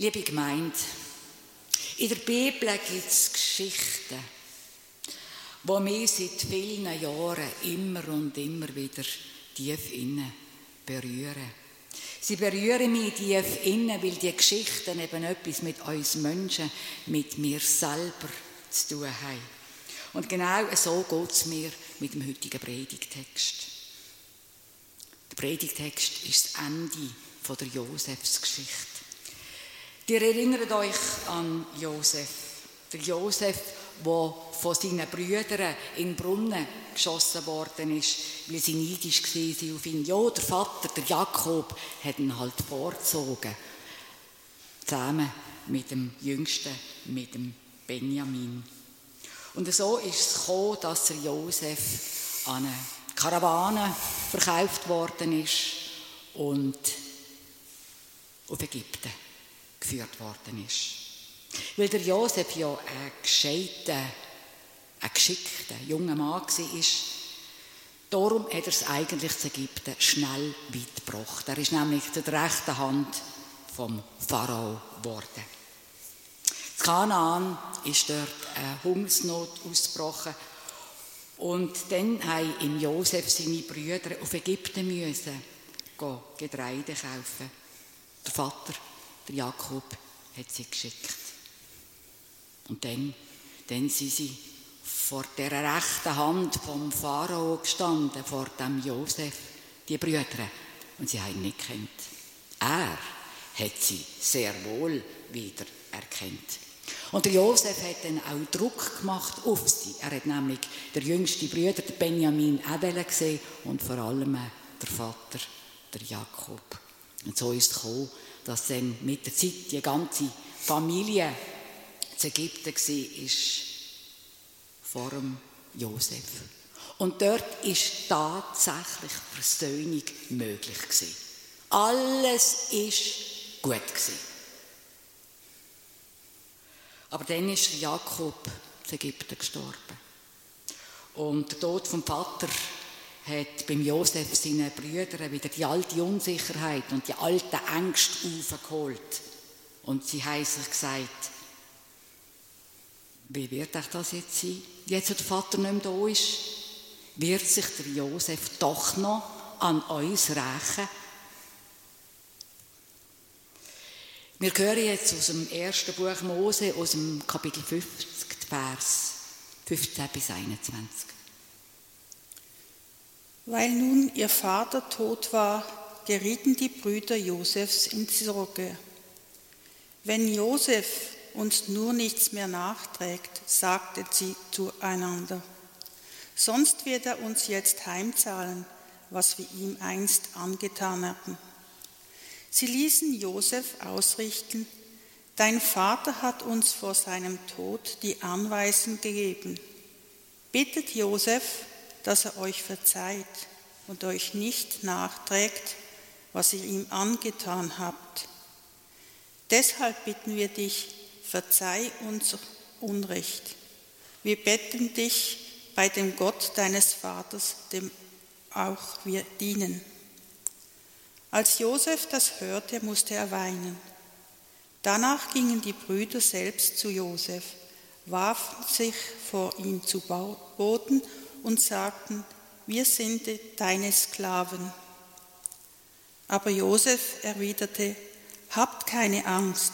Liebe Gemeinde, in der Bibel gibt es Geschichten, die mich seit vielen Jahren immer und immer wieder tief innen berühren. Sie berühren mich tief innen, weil die Geschichten eben etwas mit uns Menschen, mit mir selber zu tun haben. Und genau so geht es mir mit dem heutigen Predigtext. Der Predigtext ist das Ende der Josefsgeschichte. Ihr erinnert euch an Josef. Der Josef, der von seinen Brüdern in den Brunnen geschossen worden ist, weil sie neidisch waren auf ihn. Ja, der Vater, der Jakob, hat ihn halt vorgezogen. Zusammen mit dem Jüngsten, mit dem Benjamin. Und so ist es gekommen, dass der Josef an eine Karawane verkauft worden ist und auf Ägypten geführt worden ist. Weil der Josef ja ein gescheiter, ein geschickter junger Mann war, darum hat er es eigentlich zu Ägypten schnell weit gebracht. Er ist nämlich der rechten Hand vom Pharao geworden. In Kanaan ist dort eine Hungersnot ausgebrochen und dann haben im Josef seine Brüder auf Ägypten müssen Getreide kaufen. Der Vater der Jakob hat sie geschickt. Und dann, dann sind sie vor der rechten Hand vom Pharao gestanden, vor dem Josef, die Brüder. Und sie haben ihn nicht gekannt. Er hat sie sehr wohl wieder erkannt. Und der Josef hat dann auch Druck gemacht auf sie. Er hat nämlich der jüngste Brüder, der Benjamin, auch gesehen und vor allem der Vater, der Jakob. Und so ist es gekommen, dass dann mit der Zeit die ganze Familie zu Ägypten war, vor dem Josef. Und dort ist tatsächlich Versöhnung möglich gewesen. Alles ist gut gewesen. Aber dann ist Jakob zu Ägypten gestorben. Und der Tod vom Vater hat beim Josef seinen Brüdern wieder die alte Unsicherheit und die alten Ängste aufgeholt. Und sie haben sich gesagt, wie wird das jetzt sein? Jetzt, wo der Vater nicht mehr da ist, wird sich der Josef doch noch an uns rächen? Wir hören jetzt aus dem ersten Buch Mose, aus dem Kapitel 50, Vers 15 bis 21. Weil nun ihr Vater tot war, gerieten die Brüder Josefs in Sorge. Wenn Josef uns nur nichts mehr nachträgt, sagten sie zueinander, sonst wird er uns jetzt heimzahlen, was wir ihm einst angetan hatten. Sie ließen Josef ausrichten, Dein Vater hat uns vor seinem Tod die Anweisung gegeben. Bittet Josef, dass er euch verzeiht und euch nicht nachträgt, was ihr ihm angetan habt. Deshalb bitten wir dich, verzeih unser Unrecht. Wir betten dich bei dem Gott deines Vaters, dem auch wir dienen. Als Josef das hörte, musste er weinen. Danach gingen die Brüder selbst zu Josef, warfen sich vor ihm zu Boden und sagten, wir sind deine Sklaven. Aber Josef erwiderte, habt keine Angst,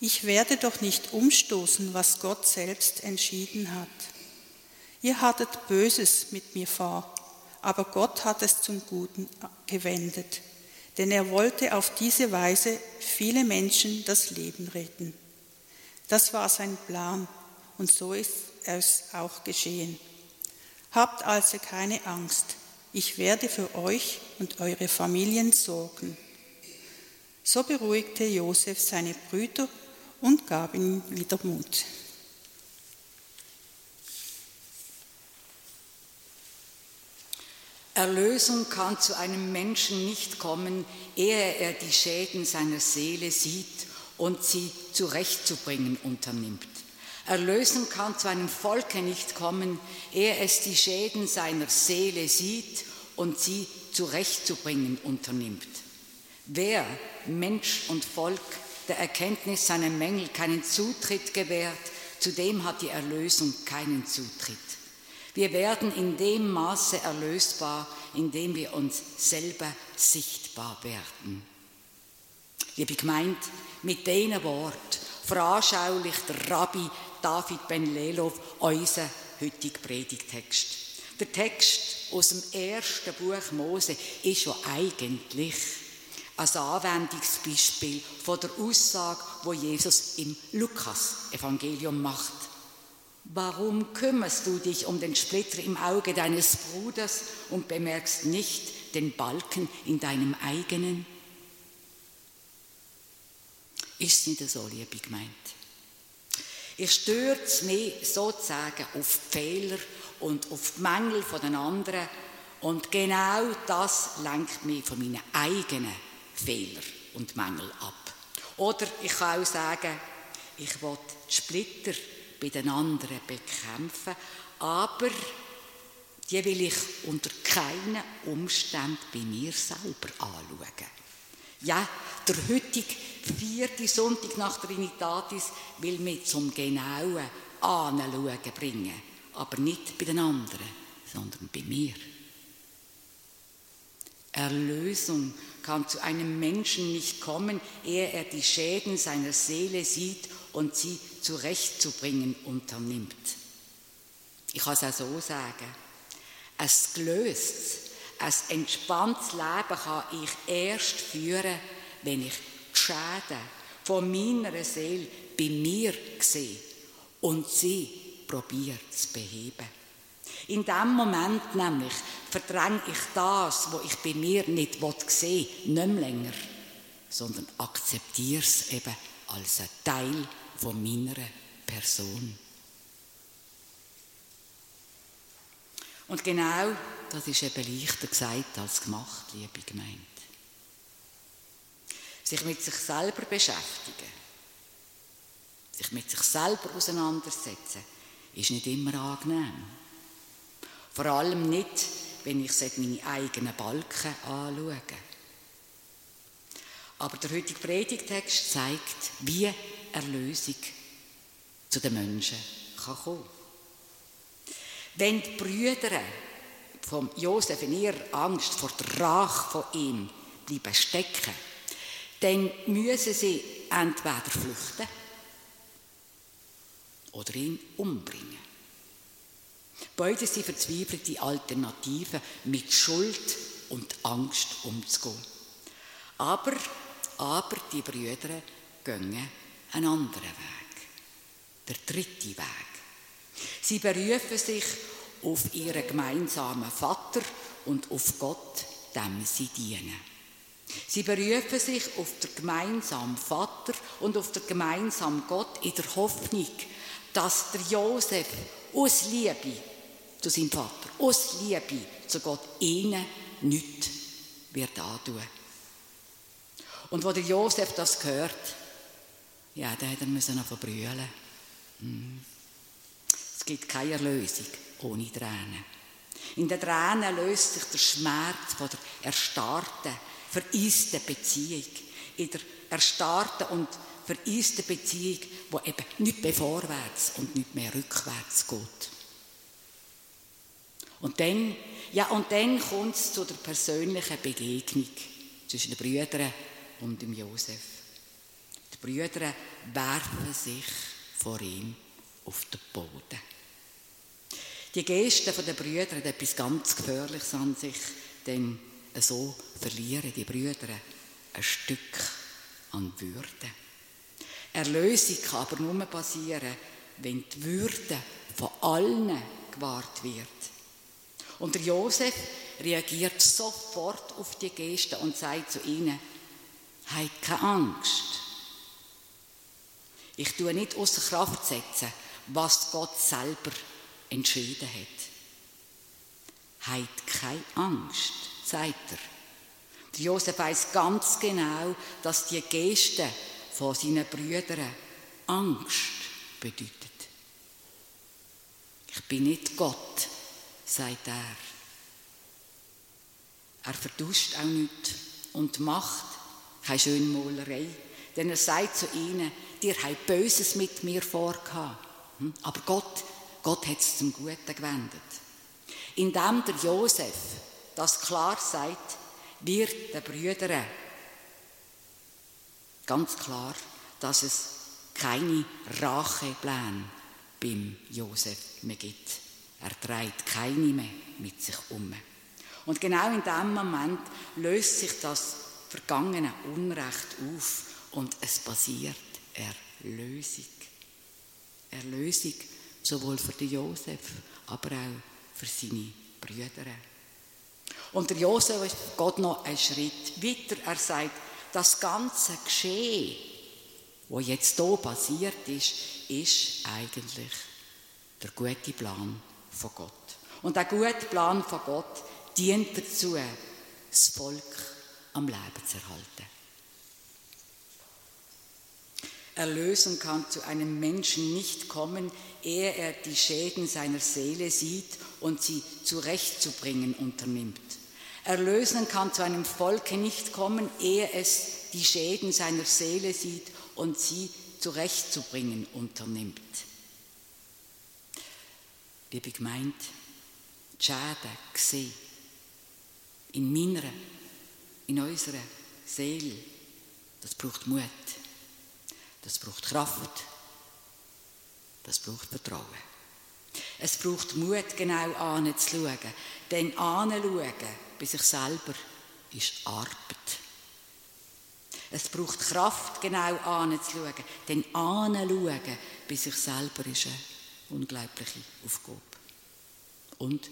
ich werde doch nicht umstoßen, was Gott selbst entschieden hat. Ihr hattet Böses mit mir vor, aber Gott hat es zum Guten gewendet, denn er wollte auf diese Weise viele Menschen das Leben retten. Das war sein Plan und so ist es auch geschehen. Habt also keine Angst, ich werde für euch und eure Familien sorgen. So beruhigte Josef seine Brüder und gab ihnen wieder Mut. Erlösung kann zu einem Menschen nicht kommen, ehe er die Schäden seiner Seele sieht und sie zurechtzubringen unternimmt. Erlösung kann zu einem Volke nicht kommen, ehe es die Schäden seiner Seele sieht und sie zurechtzubringen unternimmt. Wer Mensch und Volk der Erkenntnis seiner Mängel keinen Zutritt gewährt, zu dem hat die Erlösung keinen Zutritt. Wir werden in dem Maße erlösbar, in dem wir uns selber sichtbar werden. Liebe Gemeinde, mit diesen Wort veranschaulicht der Rabbi David Ben Lelov unseren heutigen Predigtext. Der Text aus dem ersten Buch Mose ist ja eigentlich ein Anwendungsbeispiel von der Aussage, wo Jesus im Lukas-Evangelium macht. Warum kümmerst du dich um den Splitter im Auge deines Bruders und bemerkst nicht den Balken in deinem eigenen? Ist nicht so, liebe Gemeinde. Ich stürze mich sozusagen auf die Fehler und auf die Mängel der anderen und genau das lenkt mich von meinen eigenen Fehlern und Mängeln ab. Oder ich kann auch sagen, ich will die Splitter bei den anderen bekämpfen, aber die will ich unter keinen Umständen bei mir selber anschauen. Ja, der heutige vierte Sonntag nach Trinitatis will mich zum genauen Anschauen bringen, aber nicht bei den anderen, sondern bei mir. Erlösung kann zu einem Menschen nicht kommen, ehe er die Schäden seiner Seele sieht und sie zurechtzubringen unternimmt. Ich kann es auch so sagen. Ein gelöstes, ein entspanntes Leben kann ich erst führen, wenn ich die Schäden von meiner Seele bei mir sehe und sie probiere zu beheben. In dem Moment nämlich verdränge ich das, was ich bei mir nicht sehen will, nicht länger, sondern akzeptiere es eben als ein Teil von meiner Person. Und genau das ist eben leichter gesagt als gemacht, liebe Gemeinde. Sich mit sich selber beschäftigen, sich mit sich selber auseinandersetzen, ist nicht immer angenehm. Vor allem nicht, wenn ich meine eigenen Balken anschaue. Aber der heutige Predigtext zeigt, wie Erlösung zu den Menschen kann kommen. Wenn die Brüder von Josef in ihrer Angst vor der Rache von ihm bleiben stecken, dann müssen sie entweder flüchten oder ihn umbringen. Beide sind verzweifelte Alternativen, mit Schuld und Angst umzugehen. Aber, aber die Brüder gehen einen anderen Weg. Der dritte Weg. Sie berufen sich auf ihren gemeinsamen Vater und auf Gott, dem sie dienen. Sie berufen sich auf den gemeinsamen Vater und auf den gemeinsamen Gott in der Hoffnung, dass der Josef aus Liebe zu seinem Vater, aus Liebe zu Gott, ihnen nichts wird antun. Und wo der Josef das hört, ja, dann hat er müssen noch verbrüllen. Hm. Es gibt keine Erlösung ohne Tränen. In den Tränen löst sich der Schmerz von der erstarrten, vereisten Beziehung. In der erstarrten und vereisten Beziehung, wo eben nicht mehr vorwärts und nicht mehr rückwärts geht. Und dann, ja, und dann kommt es zu der persönlichen Begegnung zwischen den Brüdern und dem Josef. Die Brüder werfen sich vor ihm auf den Boden. Die Gesten der Brüder haben etwas ganz Gefährliches an sich, denn so verlieren die Brüder ein Stück an Würde. Erlösung kann aber nur passieren, wenn die Würde von allen gewahrt wird. Und der Josef reagiert sofort auf die Geste und sagt zu ihnen, habt keine Angst. Ich tue nicht außer Kraft setzen, was Gott selber entschieden hat. Habt keine Angst, sagt er. Der Josef weiß ganz genau, dass die Geste von seinen Brüdern Angst bedeutet. Ich bin nicht Gott, sagt er. Er verduscht auch nicht und macht keine schöne Malerei. Denn er sagt zu ihnen, ihr habt Böses mit mir vorgehabt. Hm? Aber Gott, Gott hat es zum Guten gewendet. Indem der Josef das klar sagt, wird den Brüdern ganz klar, dass es keine Rachepläne beim Josef mehr gibt. Er trägt keine mehr mit sich um. Und genau in dem Moment löst sich das vergangene Unrecht auf und es passiert Erlösung. Erlösung sowohl für den Josef, aber auch für seine Brüder. Und der Josef geht noch einen Schritt weiter. Er sagt, das ganze Geschehen, was jetzt hier passiert ist, ist eigentlich der gute Plan von Gott. Und der gute Plan von Gott dient dazu, das Volk am Leben zu erhalten. Erlösung kann zu einem Menschen nicht kommen, ehe er die Schäden seiner Seele sieht und sie zurechtzubringen unternimmt. Erlösen kann zu einem Volke nicht kommen, ehe es die Schäden seiner Seele sieht und sie zurechtzubringen unternimmt. Liebe Gemeinde, die Schäden gesehen, in meiner, in unserer Seele, das braucht Mut. Das braucht Kraft. Das braucht Vertrauen. Es braucht Mut, genau anzuschauen. Denn anzuschauen bei sich selber ist Arbeit. Es braucht Kraft, genau anzuschauen. Denn anzuschauen bei sich selber ist eine unglaubliche Aufgabe. Und,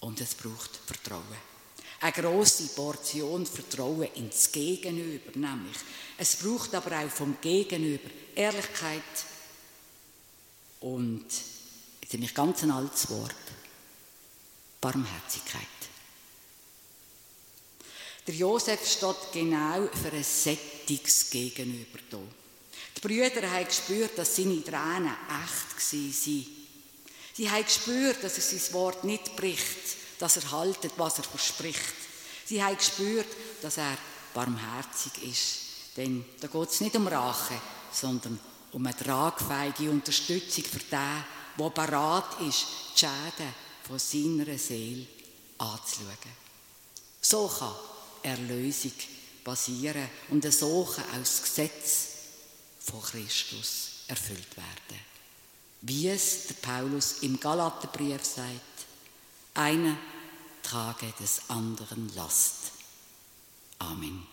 und es braucht Vertrauen eine große Portion Vertrauen ins Gegenüber, nämlich. Es braucht aber auch vom Gegenüber Ehrlichkeit und, jetzt habe ich ganz ein altes Wort, Barmherzigkeit. Der Josef steht genau für ein sättiges Gegenüber da. Die Brüder haben gespürt, dass seine Tränen echt waren. Sie haben gespürt, dass er sein Wort nicht bricht, dass er haltet, was er verspricht. Sie haben gespürt, dass er barmherzig ist. Denn da geht es nicht um Rache, sondern um eine tragfähige Unterstützung für den, der bereit ist, die Schäden von seiner Seele anzuschauen. So kann Erlösung passieren und so kann auch das Gesetz von Christus erfüllt werden. Wie es der Paulus im Galaterbrief sagt, einer trage des anderen Last. Amen.